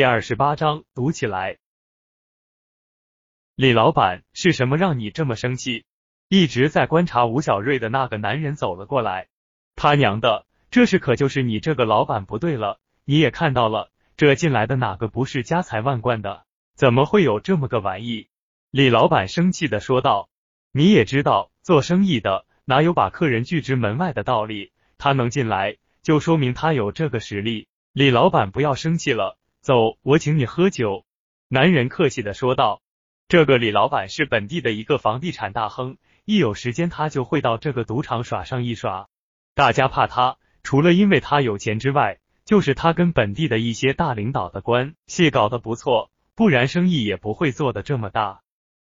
第二十八章读起来。李老板，是什么让你这么生气？一直在观察吴小瑞的那个男人走了过来。他娘的，这是可就是你这个老板不对了。你也看到了，这进来的哪个不是家财万贯的？怎么会有这么个玩意？李老板生气的说道。你也知道，做生意的哪有把客人拒之门外的道理？他能进来，就说明他有这个实力。李老板，不要生气了。走，我请你喝酒。”男人客气的说道。这个李老板是本地的一个房地产大亨，一有时间他就会到这个赌场耍上一耍。大家怕他，除了因为他有钱之外，就是他跟本地的一些大领导的关系搞得不错，不然生意也不会做得这么大。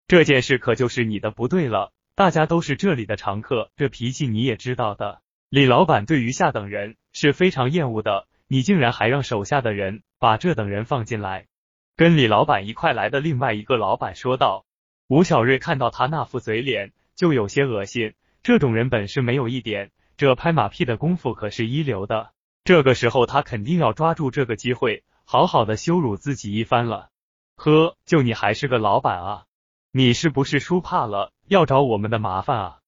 这件事可就是你的不对了，大家都是这里的常客，这脾气你也知道的。李老板对于下等人是非常厌恶的。你竟然还让手下的人把这等人放进来，跟李老板一块来的另外一个老板说道。吴小瑞看到他那副嘴脸，就有些恶心。这种人本事没有一点，这拍马屁的功夫可是一流的。这个时候他肯定要抓住这个机会，好好的羞辱自己一番了。呵，就你还是个老板啊？你是不是输怕了，要找我们的麻烦啊？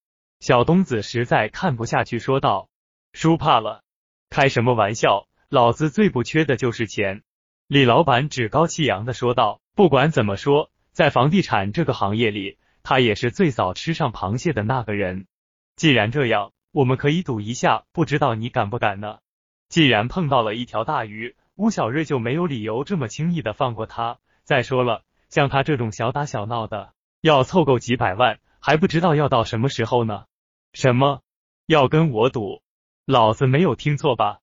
小东子实在看不下去，说道：“输怕了？开什么玩笑！”老子最不缺的就是钱，李老板趾高气扬的说道。不管怎么说，在房地产这个行业里，他也是最早吃上螃蟹的那个人。既然这样，我们可以赌一下，不知道你敢不敢呢？既然碰到了一条大鱼，吴小瑞就没有理由这么轻易的放过他。再说了，像他这种小打小闹的，要凑够几百万，还不知道要到什么时候呢？什么？要跟我赌？老子没有听错吧？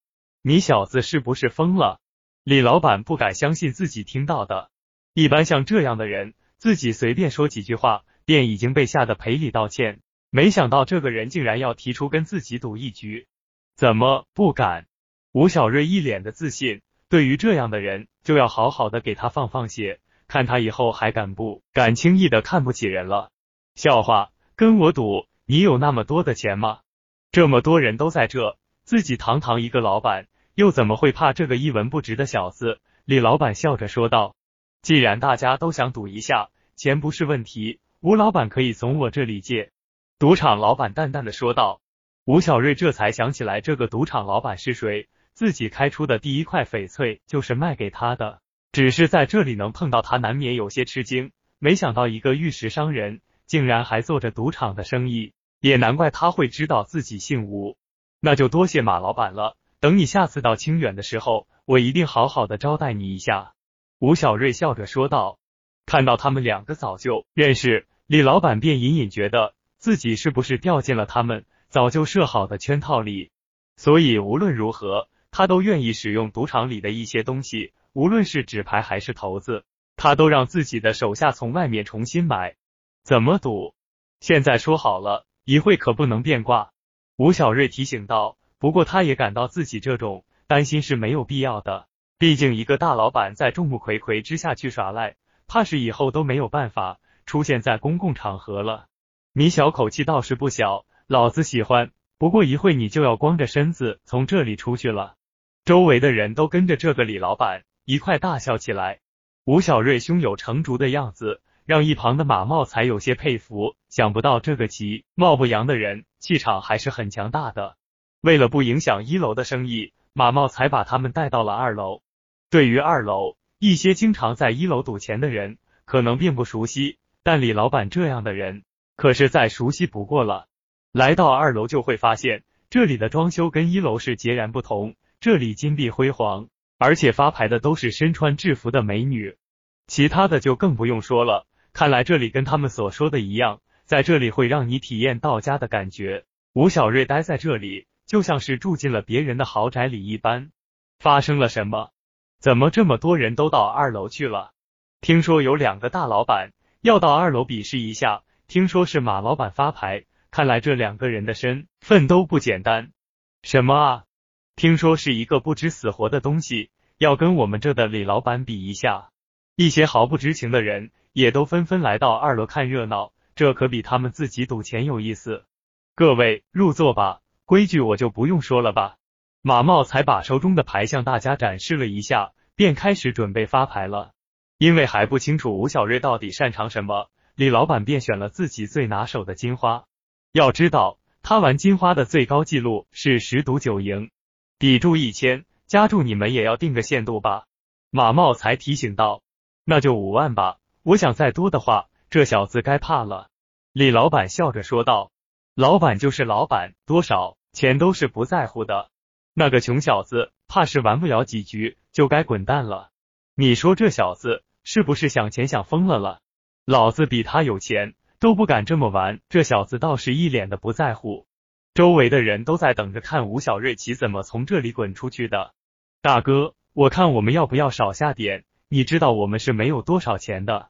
你小子是不是疯了？李老板不敢相信自己听到的。一般像这样的人，自己随便说几句话，便已经被吓得赔礼道歉。没想到这个人竟然要提出跟自己赌一局，怎么不敢？吴小瑞一脸的自信，对于这样的人，就要好好的给他放放血，看他以后还敢不敢轻易的看不起人了。笑话，跟我赌，你有那么多的钱吗？这么多人都在这，自己堂堂一个老板。又怎么会怕这个一文不值的小子？李老板笑着说道：“既然大家都想赌一下，钱不是问题，吴老板可以从我这里借。”赌场老板淡淡的说道。吴小瑞这才想起来，这个赌场老板是谁？自己开出的第一块翡翠就是卖给他的，只是在这里能碰到他，难免有些吃惊。没想到一个玉石商人竟然还做着赌场的生意，也难怪他会知道自己姓吴。那就多谢马老板了。等你下次到清远的时候，我一定好好的招待你一下。”吴小瑞笑着说道。看到他们两个早就认识，李老板便隐隐觉得自己是不是掉进了他们早就设好的圈套里，所以无论如何，他都愿意使用赌场里的一些东西，无论是纸牌还是骰子，他都让自己的手下从外面重新买。怎么赌？现在说好了，一会可不能变卦。”吴小瑞提醒道。不过他也感到自己这种担心是没有必要的，毕竟一个大老板在众目睽睽之下去耍赖，怕是以后都没有办法出现在公共场合了。你小口气倒是不小，老子喜欢。不过一会你就要光着身子从这里出去了。周围的人都跟着这个李老板一块大笑起来。吴小瑞胸有成竹的样子，让一旁的马茂才有些佩服。想不到这个其貌不扬的人，气场还是很强大的。为了不影响一楼的生意，马茂才把他们带到了二楼。对于二楼，一些经常在一楼赌钱的人可能并不熟悉，但李老板这样的人可是再熟悉不过了。来到二楼就会发现，这里的装修跟一楼是截然不同。这里金碧辉煌，而且发牌的都是身穿制服的美女。其他的就更不用说了。看来这里跟他们所说的一样，在这里会让你体验到家的感觉。吴小瑞待在这里。就像是住进了别人的豪宅里一般。发生了什么？怎么这么多人都到二楼去了？听说有两个大老板要到二楼比试一下，听说是马老板发牌，看来这两个人的身份都不简单。什么啊？听说是一个不知死活的东西要跟我们这的李老板比一下。一些毫不知情的人也都纷纷来到二楼看热闹，这可比他们自己赌钱有意思。各位入座吧。规矩我就不用说了吧。马茂才把手中的牌向大家展示了一下，便开始准备发牌了。因为还不清楚吴小瑞到底擅长什么，李老板便选了自己最拿手的金花。要知道，他玩金花的最高纪录是十赌九赢，底注一千，加注你们也要定个限度吧。马茂才提醒道：“那就五万吧，我想再多的话，这小子该怕了。”李老板笑着说道：“老板就是老板，多少钱都是不在乎的。那个穷小子怕是玩不了几局就该滚蛋了。你说这小子是不是想钱想疯了了？老子比他有钱都不敢这么玩，这小子倒是一脸的不在乎。周围的人都在等着看吴小瑞奇怎么从这里滚出去的。大哥。”我看我们要不要少下点？你知道我们是没有多少钱的。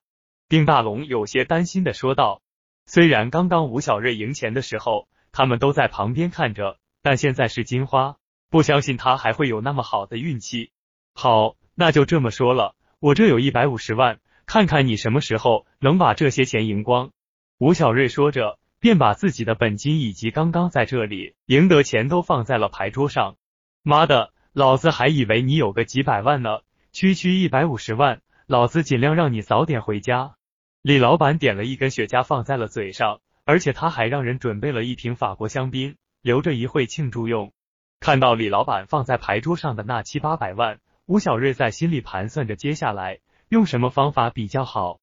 丁大龙有些担心的说道。虽然刚刚吴小瑞赢钱的时候，他们都在旁边看着，但现在是金花，不相信他还会有那么好的运气。好，那就这么说了，我这有一百五十万，看看你什么时候能把这些钱赢光。吴小瑞说着，便把自己的本金以及刚刚在这里赢得钱都放在了牌桌上。妈的！老子还以为你有个几百万呢，区区一百五十万，老子尽量让你早点回家。李老板点了一根雪茄放在了嘴上，而且他还让人准备了一瓶法国香槟，留着一会庆祝用。看到李老板放在牌桌上的那七八百万，吴小瑞在心里盘算着接下来用什么方法比较好。